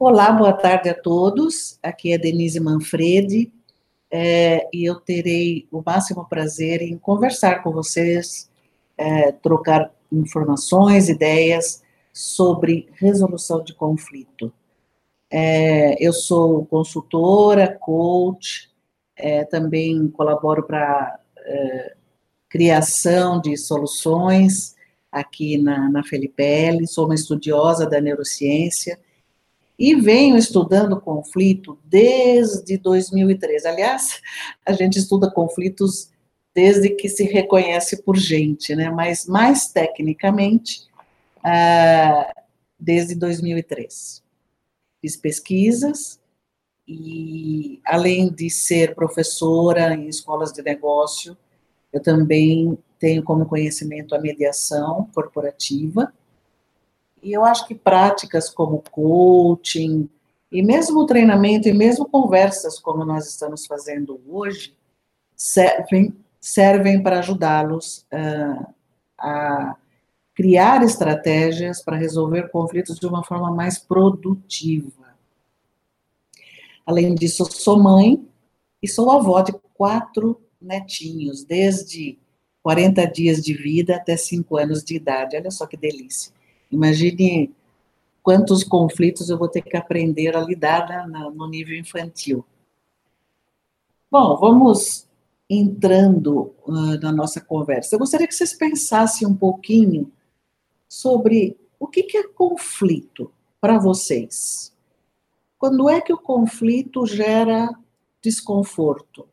Olá, boa tarde a todos. Aqui é Denise Manfredi é, e eu terei o máximo prazer em conversar com vocês, é, trocar informações, ideias sobre resolução de conflito. É, eu sou consultora, coach, é, também colaboro para é, criação de soluções aqui na, na Felipelli, sou uma estudiosa da neurociência e venho estudando conflito desde 2013. Aliás, a gente estuda conflitos desde que se reconhece por gente, né? Mas mais tecnicamente, ah, desde 2003. Fiz pesquisas e, além de ser professora em escolas de negócio, eu também tenho como conhecimento a mediação corporativa e eu acho que práticas como coaching, e mesmo treinamento, e mesmo conversas como nós estamos fazendo hoje, servem, servem para ajudá-los uh, a criar estratégias para resolver conflitos de uma forma mais produtiva. Além disso, sou mãe e sou avó de quatro netinhos, desde 40 dias de vida até 5 anos de idade. Olha só que delícia. Imagine quantos conflitos eu vou ter que aprender a lidar né, no nível infantil. Bom, vamos entrando uh, na nossa conversa. Eu gostaria que vocês pensassem um pouquinho sobre o que, que é conflito para vocês. Quando é que o conflito gera desconforto?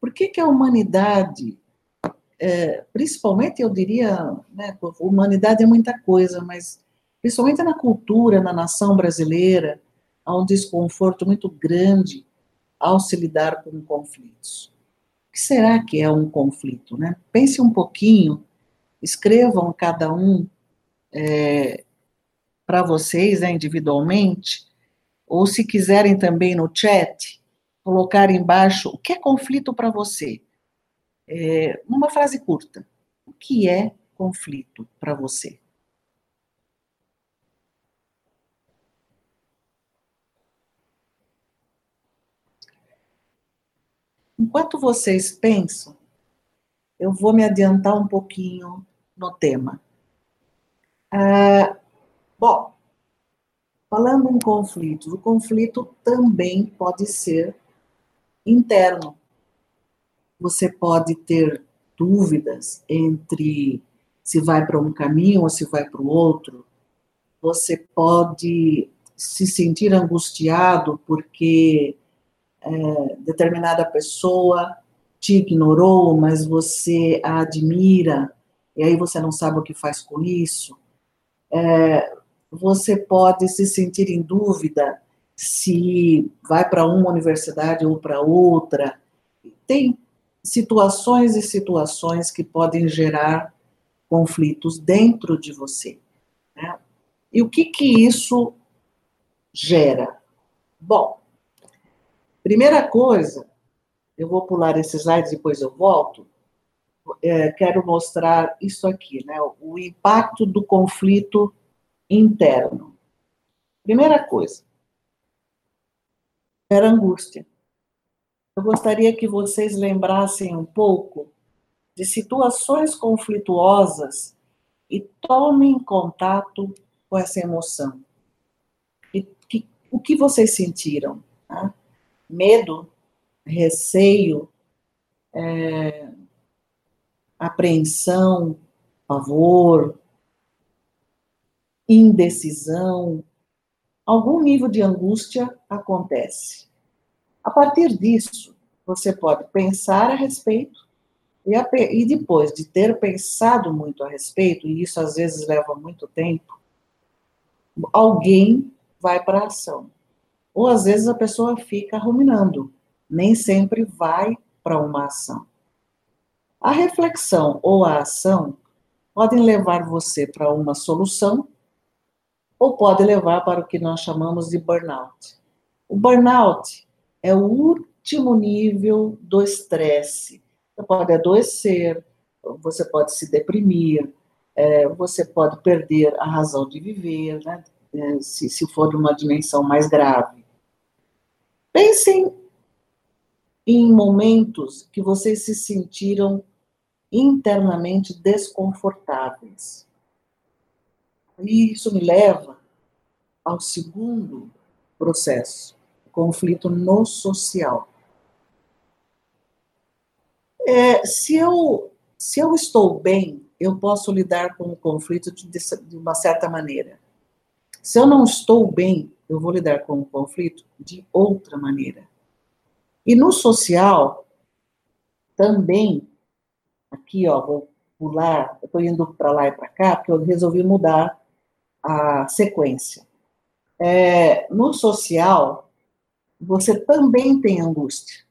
Por que, que a humanidade é, principalmente eu diria, né, humanidade é muita coisa, mas principalmente na cultura, na nação brasileira, há um desconforto muito grande ao se lidar com conflitos. O que será que é um conflito? Né? Pense um pouquinho, escrevam cada um é, para vocês né, individualmente, ou se quiserem também no chat, colocar embaixo o que é conflito para você. É, numa frase curta, o que é conflito para você? Enquanto vocês pensam, eu vou me adiantar um pouquinho no tema. Ah, bom, falando em conflitos, o conflito também pode ser interno você pode ter dúvidas entre se vai para um caminho ou se vai para o outro. Você pode se sentir angustiado porque é, determinada pessoa te ignorou, mas você a admira, e aí você não sabe o que faz com isso. É, você pode se sentir em dúvida se vai para uma universidade ou para outra. Tem situações e situações que podem gerar conflitos dentro de você. Né? E o que que isso gera? Bom, primeira coisa, eu vou pular esse slide, depois eu volto. É, quero mostrar isso aqui, né? O impacto do conflito interno. Primeira coisa, era angústia eu gostaria que vocês lembrassem um pouco de situações conflituosas e tomem contato com essa emoção. E que, o que vocês sentiram? Tá? Medo, receio, é, apreensão, pavor, indecisão, algum nível de angústia acontece. A partir disso, você pode pensar a respeito e, a, e depois de ter pensado muito a respeito, e isso às vezes leva muito tempo, alguém vai para a ação. Ou às vezes a pessoa fica ruminando, nem sempre vai para uma ação. A reflexão ou a ação podem levar você para uma solução ou pode levar para o que nós chamamos de burnout. O burnout é o último nível do estresse. Você pode adoecer, você pode se deprimir, é, você pode perder a razão de viver, né? é, se, se for de uma dimensão mais grave. Pensem em momentos que vocês se sentiram internamente desconfortáveis. E isso me leva ao segundo processo, conflito no social. É, se, eu, se eu estou bem, eu posso lidar com o conflito de, de uma certa maneira. Se eu não estou bem, eu vou lidar com o conflito de outra maneira. E no social, também, aqui, ó, vou pular, eu estou indo para lá e para cá, porque eu resolvi mudar a sequência. É, no social, você também tem angústia.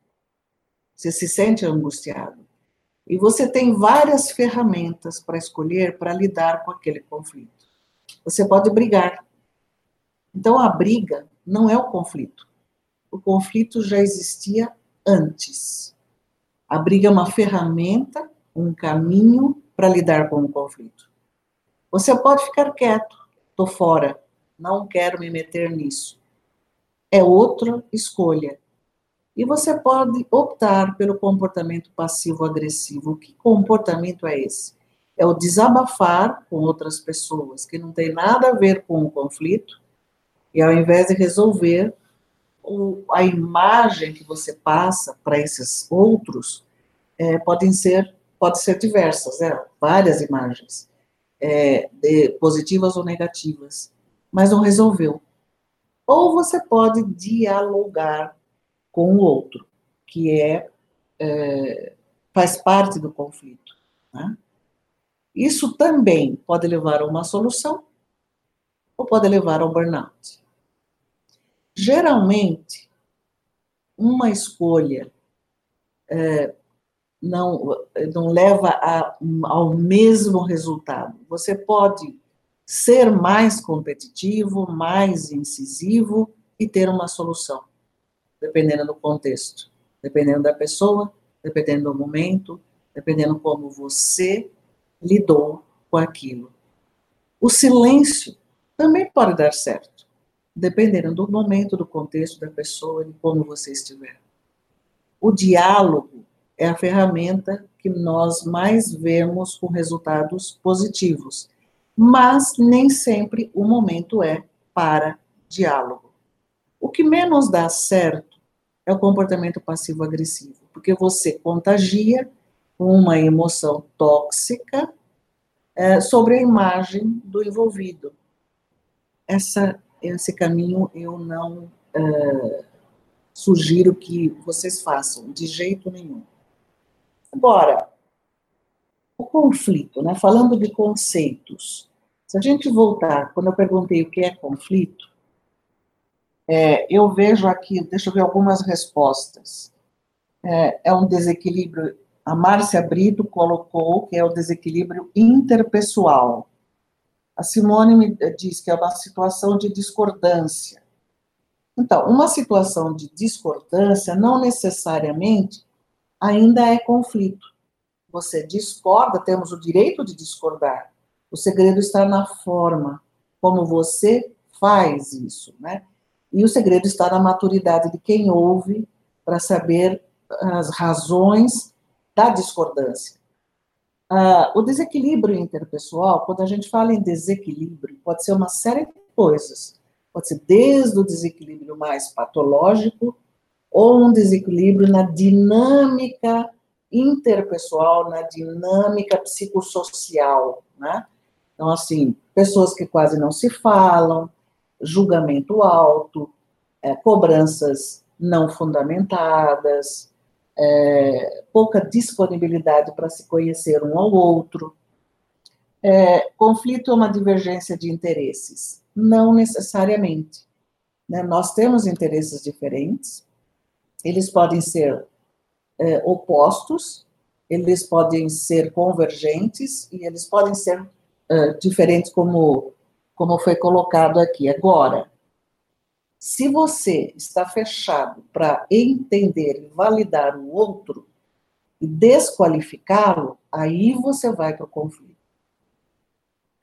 Você se sente angustiado. E você tem várias ferramentas para escolher para lidar com aquele conflito. Você pode brigar. Então, a briga não é o conflito. O conflito já existia antes. A briga é uma ferramenta, um caminho para lidar com o conflito. Você pode ficar quieto, estou fora, não quero me meter nisso. É outra escolha. E você pode optar pelo comportamento passivo-agressivo. Que comportamento é esse? É o desabafar com outras pessoas, que não tem nada a ver com o conflito, e ao invés de resolver, o, a imagem que você passa para esses outros é, podem ser, pode ser diversas, né? várias imagens, é, de, positivas ou negativas, mas não resolveu. Ou você pode dialogar com o outro, que é, é faz parte do conflito. Né? Isso também pode levar a uma solução ou pode levar ao burnout. Geralmente, uma escolha é, não, não leva a, ao mesmo resultado. Você pode ser mais competitivo, mais incisivo e ter uma solução, dependendo do contexto, dependendo da pessoa, dependendo do momento, dependendo como você lidou com aquilo. O silêncio também pode dar certo dependendo do momento, do contexto da pessoa, de como você estiver. O diálogo é a ferramenta que nós mais vemos com resultados positivos, mas nem sempre o momento é para diálogo. O que menos dá certo é o comportamento passivo-agressivo, porque você contagia uma emoção tóxica é, sobre a imagem do envolvido. Essa esse caminho eu não uh, sugiro que vocês façam, de jeito nenhum. Agora, o conflito, né? Falando de conceitos, se a gente voltar, quando eu perguntei o que é conflito, é, eu vejo aqui, deixa eu ver algumas respostas. É, é um desequilíbrio, a Márcia Brito colocou que é o desequilíbrio interpessoal. A Simone me diz que é uma situação de discordância. Então, uma situação de discordância não necessariamente ainda é conflito. Você discorda, temos o direito de discordar. O segredo está na forma como você faz isso, né? E o segredo está na maturidade de quem ouve para saber as razões da discordância. Uh, o desequilíbrio interpessoal, quando a gente fala em desequilíbrio, pode ser uma série de coisas. Pode ser desde o desequilíbrio mais patológico ou um desequilíbrio na dinâmica interpessoal, na dinâmica psicossocial, né? Então, assim, pessoas que quase não se falam, julgamento alto, é, cobranças não fundamentadas, é, pouca disponibilidade para se conhecer um ao outro. É, conflito é uma divergência de interesses? Não necessariamente. Né? Nós temos interesses diferentes, eles podem ser é, opostos, eles podem ser convergentes e eles podem ser diferentes, como, como foi colocado aqui. Agora, se você está fechado para entender e validar o outro e desqualificá-lo, aí você vai para o conflito.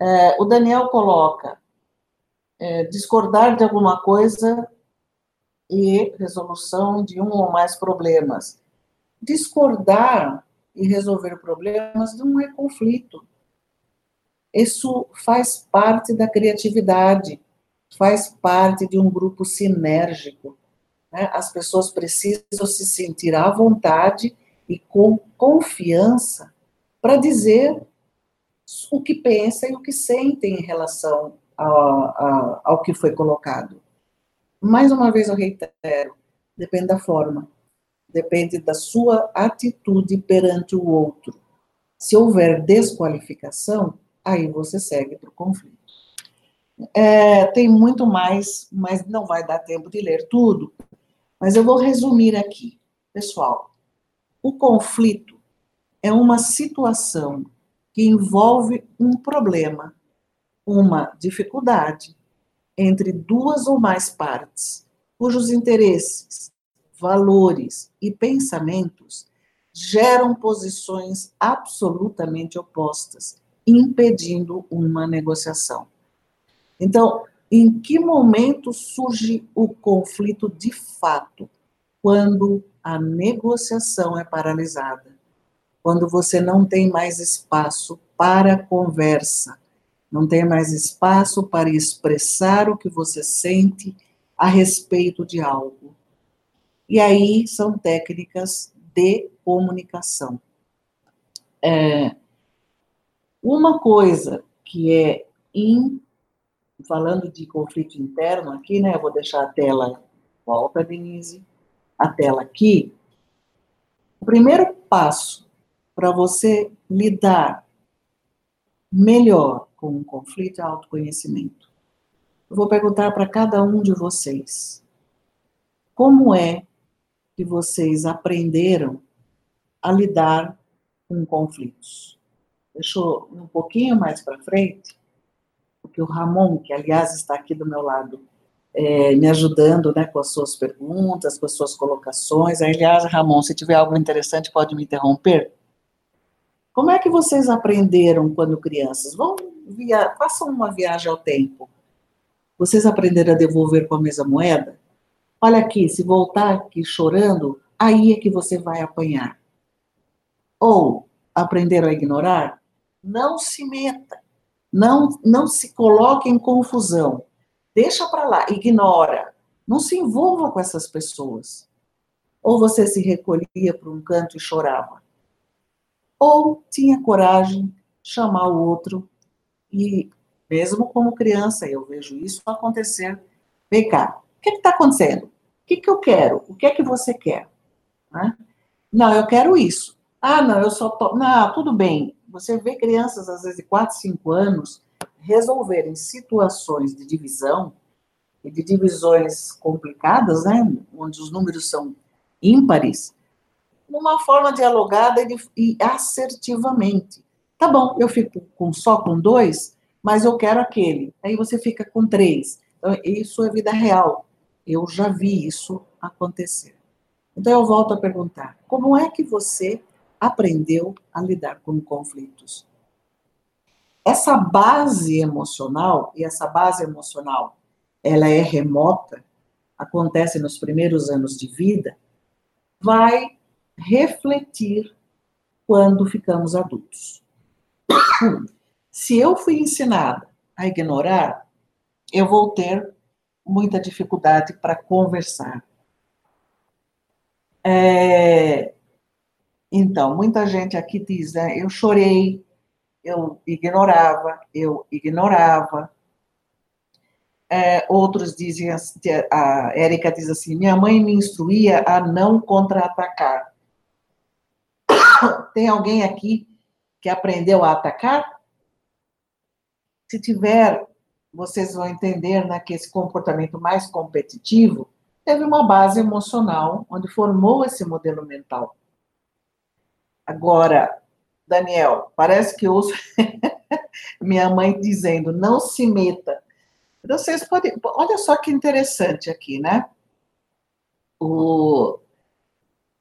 É, o Daniel coloca: é, discordar de alguma coisa e resolução de um ou mais problemas. Discordar e resolver problemas não é conflito. Isso faz parte da criatividade, faz parte de um grupo sinérgico. Né? As pessoas precisam se sentir à vontade e com confiança para dizer o que pensam e o que sentem em relação ao, ao que foi colocado. Mais uma vez eu reitero, depende da forma, depende da sua atitude perante o outro. Se houver desqualificação, aí você segue para o conflito. É, tem muito mais, mas não vai dar tempo de ler tudo. Mas eu vou resumir aqui. Pessoal, o conflito é uma situação que envolve um problema, uma dificuldade entre duas ou mais partes, cujos interesses, valores e pensamentos geram posições absolutamente opostas, impedindo uma negociação. Então, em que momento surge o conflito de fato? Quando a negociação é paralisada, quando você não tem mais espaço para conversa, não tem mais espaço para expressar o que você sente a respeito de algo. E aí são técnicas de comunicação. É, uma coisa que é in, falando de conflito interno aqui, né? Eu vou deixar a tela, volta, Denise, a tela aqui. O primeiro passo para você lidar melhor com um conflito é autoconhecimento. Eu vou perguntar para cada um de vocês: como é que vocês aprenderam a lidar com conflitos? Deixa eu um pouquinho mais para frente, porque o Ramon, que aliás está aqui do meu lado, é, me ajudando né, com as suas perguntas, com as suas colocações. Aliás, Ramon, se tiver algo interessante, pode me interromper. Como é que vocês aprenderam quando crianças? Vão via, façam uma viagem ao tempo. Vocês aprenderam a devolver com a mesma moeda? Olha aqui, se voltar aqui chorando, aí é que você vai apanhar. Ou aprenderam a ignorar? Não se meta. Não, não se coloque em confusão. Deixa para lá, ignora. Não se envolva com essas pessoas. Ou você se recolhia para um canto e chorava ou tinha coragem chamar o outro e mesmo como criança eu vejo isso acontecer. Vem cá, o que está acontecendo? O que, que eu quero? O que é que você quer? Né? Não, eu quero isso. Ah, não, eu só tô... Não, tudo bem. Você vê crianças, às vezes, de 4, 5 anos, resolverem situações de divisão, e de divisões complicadas, né, onde os números são ímpares, uma forma dialogada e, e assertivamente. Tá bom, eu fico com, só com dois, mas eu quero aquele. Aí você fica com três. Então, isso é vida real. Eu já vi isso acontecer. Então eu volto a perguntar: como é que você aprendeu a lidar com conflitos? Essa base emocional, e essa base emocional, ela é remota, acontece nos primeiros anos de vida, vai refletir quando ficamos adultos. Se eu fui ensinada a ignorar, eu vou ter muita dificuldade para conversar. É, então, muita gente aqui diz, né, eu chorei, eu ignorava, eu ignorava. É, outros dizem, a Érica diz assim, minha mãe me instruía a não contra-atacar. Tem alguém aqui que aprendeu a atacar? Se tiver, vocês vão entender né, que esse comportamento mais competitivo teve uma base emocional onde formou esse modelo mental. Agora, Daniel, parece que ouço minha mãe dizendo, não se meta. Vocês podem. Olha só que interessante aqui, né? O,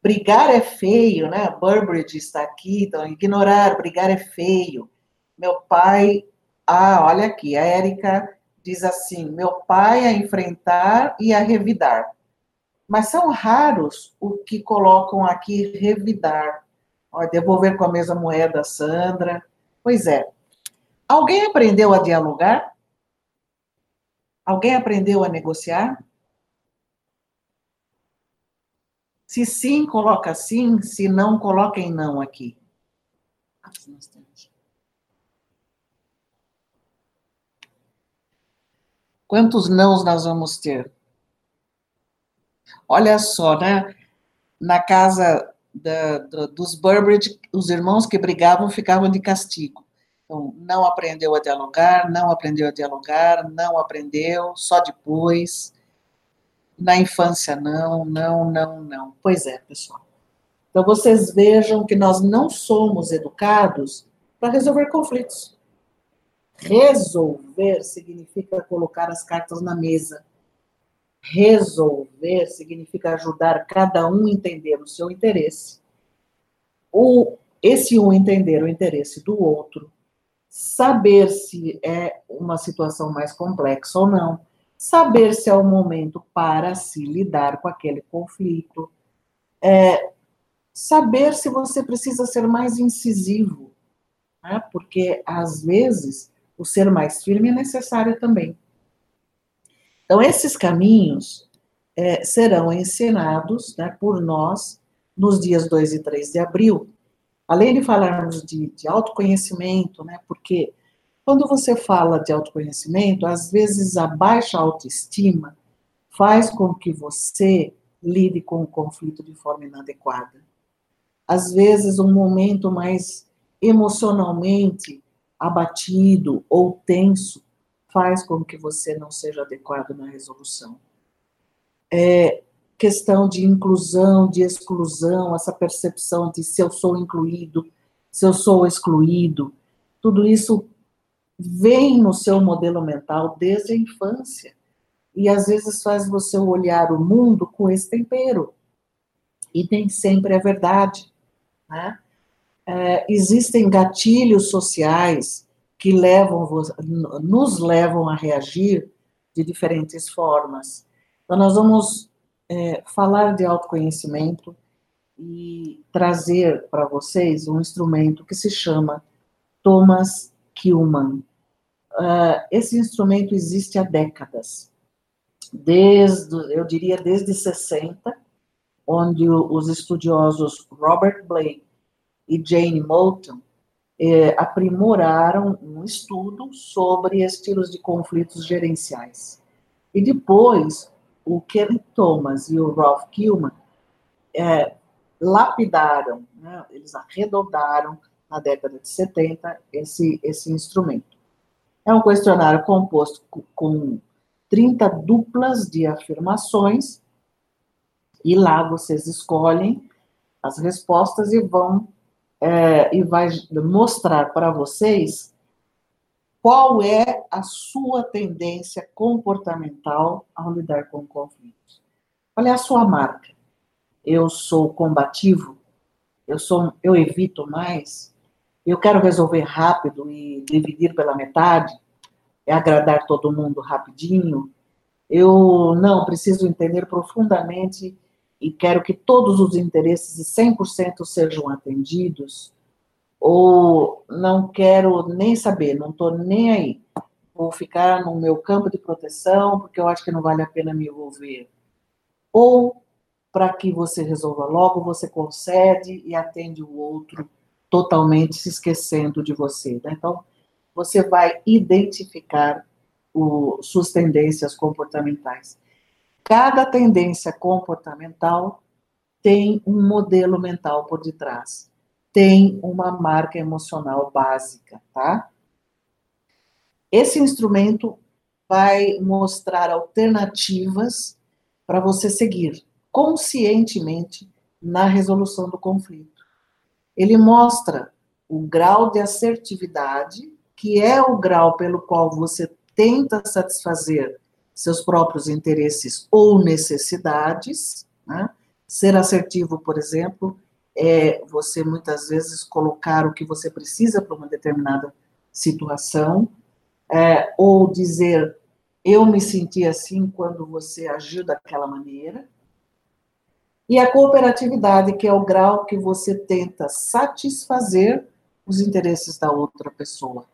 brigar é feio, né? Burbridge está aqui, então ignorar, brigar é feio. Meu pai, ah, olha aqui, a Érica diz assim: meu pai a enfrentar e a revidar. Mas são raros o que colocam aqui revidar. Ó, devolver com a mesma moeda, Sandra. Pois é. Alguém aprendeu a dialogar? Alguém aprendeu a negociar? Se sim, coloca sim. Se não, coloquem não aqui. Quantos nãos nós vamos ter? Olha só, né? Na casa da, dos Burbridge, os irmãos que brigavam ficavam de castigo. Então, não aprendeu a dialogar, não aprendeu a dialogar, não aprendeu, só depois. Na infância, não, não, não, não. Pois é, pessoal. Então, vocês vejam que nós não somos educados para resolver conflitos. Resolver significa colocar as cartas na mesa. Resolver significa ajudar cada um a entender o seu interesse. O, esse um entender o interesse do outro. Saber se é uma situação mais complexa ou não. Saber se é o momento para se lidar com aquele conflito. É, saber se você precisa ser mais incisivo. Né? Porque, às vezes, o ser mais firme é necessário também. Então, esses caminhos é, serão ensinados né, por nós nos dias 2 e 3 de abril. Além de falarmos de, de autoconhecimento, né, porque quando você fala de autoconhecimento, às vezes a baixa autoestima faz com que você lide com o conflito de forma inadequada. Às vezes, um momento mais emocionalmente abatido ou tenso faz com que você não seja adequado na resolução. É questão de inclusão, de exclusão, essa percepção de se eu sou incluído, se eu sou excluído, tudo isso vem no seu modelo mental desde a infância. E às vezes faz você olhar o mundo com esse tempero. E nem sempre é verdade. Né? é, existem gatilhos sociais que levam, nos levam a reagir de diferentes formas. Então, nós vamos é, falar de autoconhecimento e trazer para vocês um instrumento que se chama Thomas Kuhlmann. Uh, esse instrumento existe há décadas, desde, eu diria, desde 60, onde os estudiosos Robert Blake e Jane Moulton é, aprimoraram um estudo sobre estilos de conflitos gerenciais. E depois, o Kelly Thomas e o Ralph Kilman é, lapidaram, né, eles arredondaram na década de 70 esse, esse instrumento. É um questionário composto com 30 duplas de afirmações, e lá vocês escolhem as respostas e vão é, e vai mostrar para vocês qual é a sua tendência comportamental ao lidar com conflitos. Qual é a sua marca? Eu sou combativo? Eu sou, eu evito mais? Eu quero resolver rápido e dividir pela metade? É agradar todo mundo rapidinho? Eu não preciso entender profundamente e quero que todos os interesses de 100% sejam atendidos, ou não quero nem saber, não estou nem aí, vou ficar no meu campo de proteção, porque eu acho que não vale a pena me envolver. Ou, para que você resolva logo, você concede e atende o outro totalmente se esquecendo de você. Né? Então, você vai identificar o, suas tendências comportamentais. Cada tendência comportamental tem um modelo mental por detrás, tem uma marca emocional básica, tá? Esse instrumento vai mostrar alternativas para você seguir conscientemente na resolução do conflito. Ele mostra o grau de assertividade, que é o grau pelo qual você tenta satisfazer seus próprios interesses ou necessidades. Né? Ser assertivo, por exemplo, é você muitas vezes colocar o que você precisa para uma determinada situação, é, ou dizer eu me senti assim quando você agiu daquela maneira. E a cooperatividade, que é o grau que você tenta satisfazer os interesses da outra pessoa.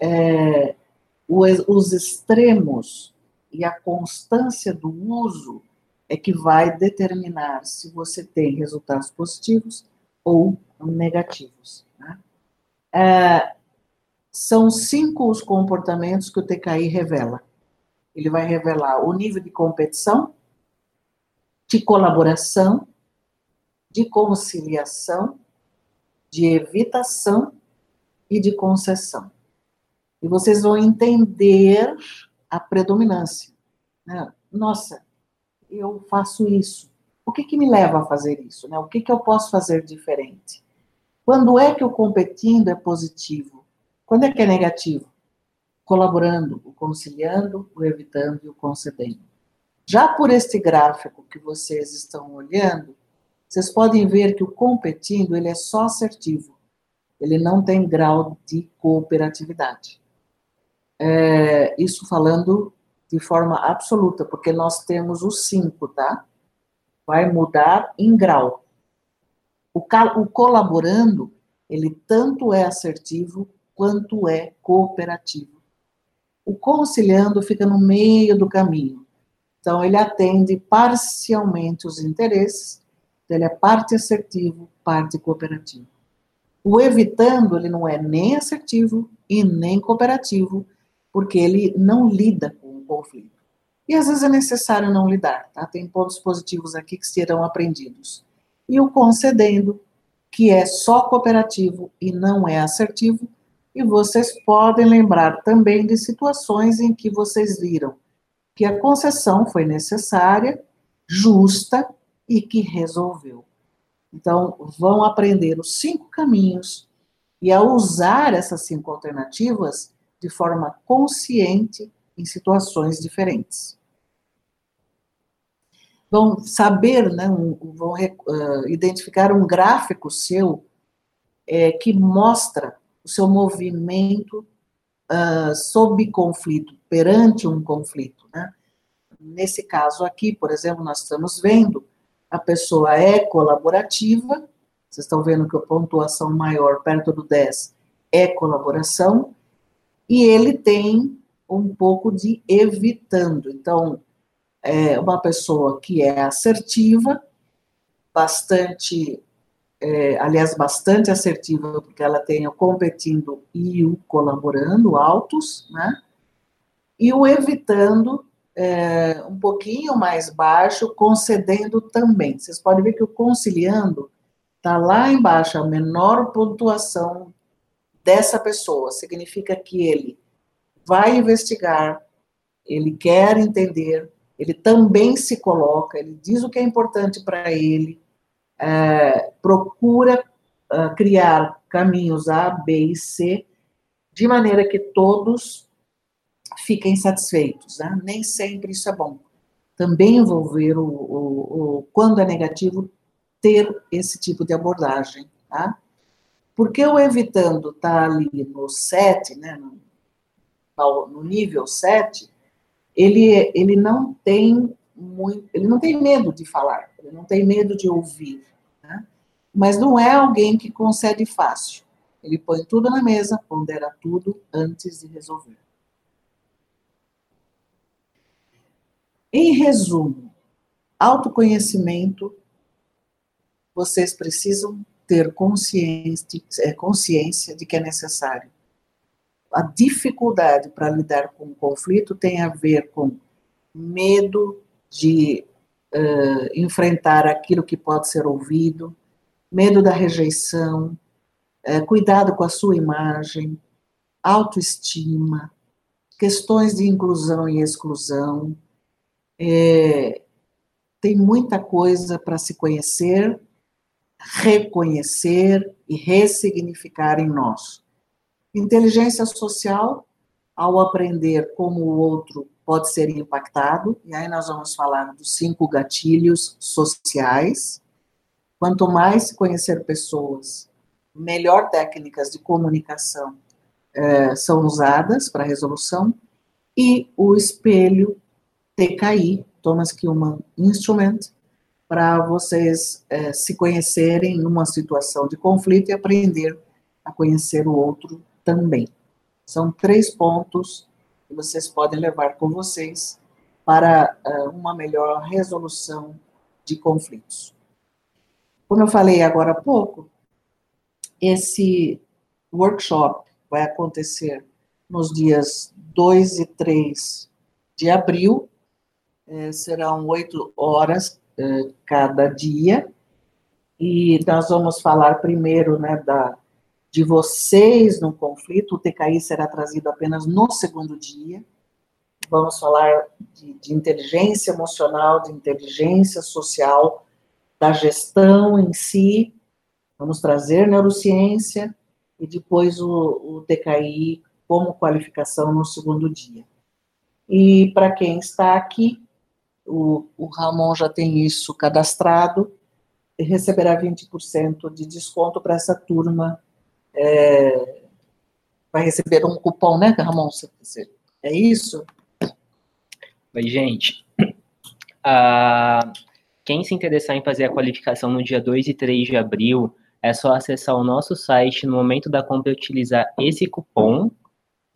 É, os extremos e a constância do uso é que vai determinar se você tem resultados positivos ou negativos. Né? É, são cinco os comportamentos que o TKI revela. Ele vai revelar o nível de competição, de colaboração, de conciliação, de evitação e de concessão. E vocês vão entender a predominância. Né? Nossa, eu faço isso. O que, que me leva a fazer isso? Né? O que, que eu posso fazer diferente? Quando é que o competindo é positivo? Quando é que é negativo? Colaborando, o conciliando, o evitando e o concedendo. Já por este gráfico que vocês estão olhando, vocês podem ver que o competindo ele é só assertivo. Ele não tem grau de cooperatividade. É, isso falando de forma absoluta, porque nós temos o 5, tá? Vai mudar em grau. O, o colaborando, ele tanto é assertivo quanto é cooperativo. O conciliando fica no meio do caminho. Então, ele atende parcialmente os interesses, então ele é parte assertivo, parte cooperativo. O evitando, ele não é nem assertivo e nem cooperativo, porque ele não lida com conflito. E às vezes é necessário não lidar, tá? Tem pontos positivos aqui que serão aprendidos. E o concedendo, que é só cooperativo e não é assertivo, e vocês podem lembrar também de situações em que vocês viram que a concessão foi necessária, justa e que resolveu. Então, vão aprender os cinco caminhos e a usar essas cinco alternativas de forma consciente em situações diferentes. Vão saber, né, um, vão uh, identificar um gráfico seu é, que mostra o seu movimento uh, sob conflito, perante um conflito. Né? Nesse caso aqui, por exemplo, nós estamos vendo a pessoa é colaborativa, vocês estão vendo que a pontuação maior, perto do 10, é colaboração, e ele tem um pouco de evitando. Então, é uma pessoa que é assertiva, bastante, é, aliás, bastante assertiva, porque ela tem o competindo e o colaborando altos, né? E o evitando é, um pouquinho mais baixo, concedendo também. Vocês podem ver que o conciliando está lá embaixo, a menor pontuação dessa pessoa. Significa que ele vai investigar, ele quer entender, ele também se coloca, ele diz o que é importante para ele, é, procura uh, criar caminhos A, B e C, de maneira que todos fiquem satisfeitos. Né? Nem sempre isso é bom. Também envolver o, o, o quando é negativo, ter esse tipo de abordagem. Tá? Porque o evitando está ali no 7, né, no no nível 7, ele, ele não tem muito, ele não tem medo de falar, ele não tem medo de ouvir, né? mas não é alguém que concede fácil. Ele põe tudo na mesa, pondera tudo antes de resolver. Em resumo, autoconhecimento, vocês precisam ter consciência, é, consciência de que é necessário a dificuldade para lidar com o conflito tem a ver com medo de uh, enfrentar aquilo que pode ser ouvido, medo da rejeição, uh, cuidado com a sua imagem, autoestima, questões de inclusão e exclusão. É, tem muita coisa para se conhecer, reconhecer e ressignificar em nós. Inteligência social, ao aprender como o outro pode ser impactado, e aí nós vamos falar dos cinco gatilhos sociais. Quanto mais se conhecer pessoas, melhor técnicas de comunicação é, são usadas para resolução, e o espelho TKI, Thomas Kilman Instrument, para vocês é, se conhecerem numa situação de conflito e aprender a conhecer o outro também. São três pontos que vocês podem levar com vocês para uh, uma melhor resolução de conflitos. Como eu falei agora há pouco, esse workshop vai acontecer nos dias 2 e 3 de abril, eh, serão oito horas cada dia, e nós vamos falar primeiro né, da, de vocês no conflito, o TKI será trazido apenas no segundo dia. Vamos falar de, de inteligência emocional, de inteligência social, da gestão em si. Vamos trazer neurociência e depois o, o TKI como qualificação no segundo dia. E para quem está aqui, o, o Ramon já tem isso cadastrado, e receberá 20% de desconto para essa turma é, vai receber um cupom, né, Ramon? É isso? Oi, gente. Ah, quem se interessar em fazer a qualificação no dia 2 e 3 de abril, é só acessar o nosso site no momento da compra e utilizar esse cupom,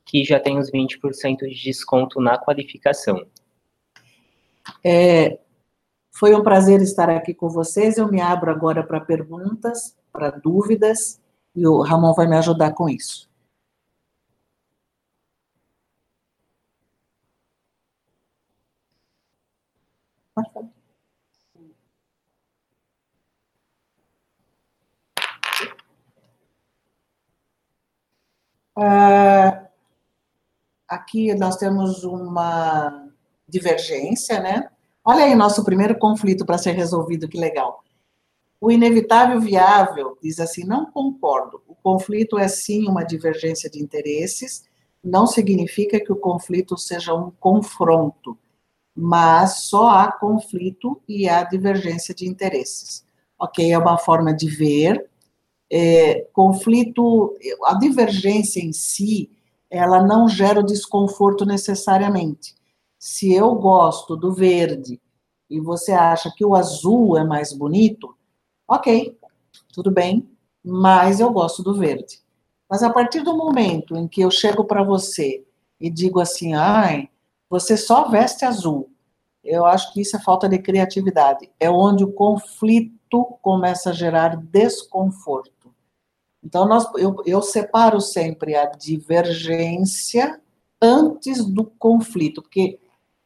que já tem os 20% de desconto na qualificação. É, foi um prazer estar aqui com vocês. Eu me abro agora para perguntas, para dúvidas e o Ramon vai me ajudar com isso. Uh, aqui nós temos uma divergência, né? Olha aí nosso primeiro conflito para ser resolvido, que legal. O inevitável viável diz assim: não concordo. O conflito é sim uma divergência de interesses, não significa que o conflito seja um confronto, mas só há conflito e há divergência de interesses. Ok? É uma forma de ver. É, conflito, a divergência em si, ela não gera o desconforto necessariamente. Se eu gosto do verde e você acha que o azul é mais bonito, Ok, tudo bem, mas eu gosto do verde. Mas a partir do momento em que eu chego para você e digo assim, ai, você só veste azul, eu acho que isso é falta de criatividade. É onde o conflito começa a gerar desconforto. Então, nós, eu, eu separo sempre a divergência antes do conflito, porque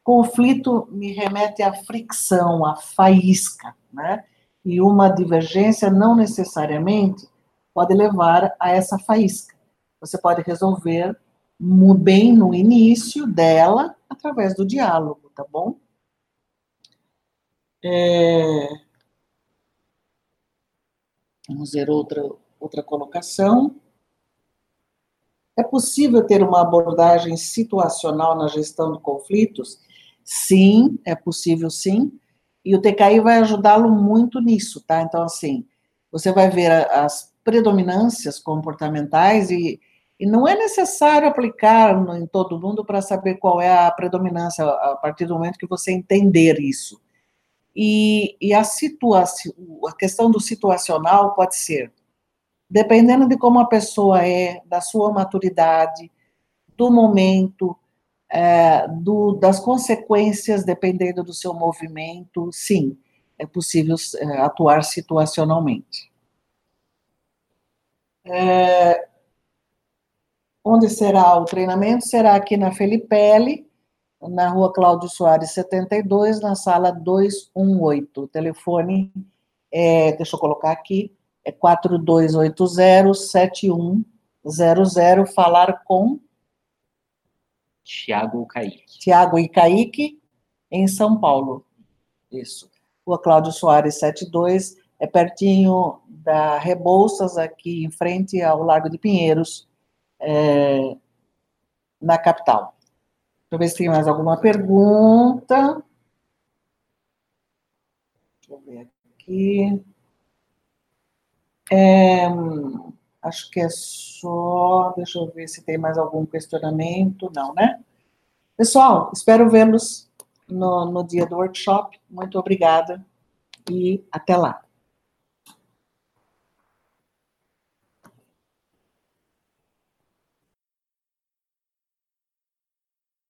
conflito me remete à fricção, à faísca, né? e uma divergência não necessariamente pode levar a essa faísca. Você pode resolver bem no início dela através do diálogo, tá bom? É... Vamos ver outra, outra colocação. É possível ter uma abordagem situacional na gestão de conflitos? Sim, é possível sim. E o TKI vai ajudá-lo muito nisso, tá? Então, assim, você vai ver as predominâncias comportamentais e, e não é necessário aplicar em todo mundo para saber qual é a predominância a partir do momento que você entender isso. E, e a situação, a questão do situacional pode ser, dependendo de como a pessoa é, da sua maturidade, do momento, é, do, das consequências, dependendo do seu movimento, sim, é possível é, atuar situacionalmente. É, onde será o treinamento? Será aqui na Felipelli, na rua Cláudio Soares 72, na sala 218. O telefone, é, deixa eu colocar aqui, é 4280-7100, falar com Tiago Kaique. Tiago e Kaique, em São Paulo. Isso. Rua Cláudio Soares 72, é pertinho da Rebouças, aqui em frente ao Lago de Pinheiros, é, na capital. Deixa eu ver se tem mais alguma pergunta. Deixa eu ver aqui. É, Acho que é só. Deixa eu ver se tem mais algum questionamento. Não, né? Pessoal, espero vê-los no, no dia do workshop. Muito obrigada e até lá.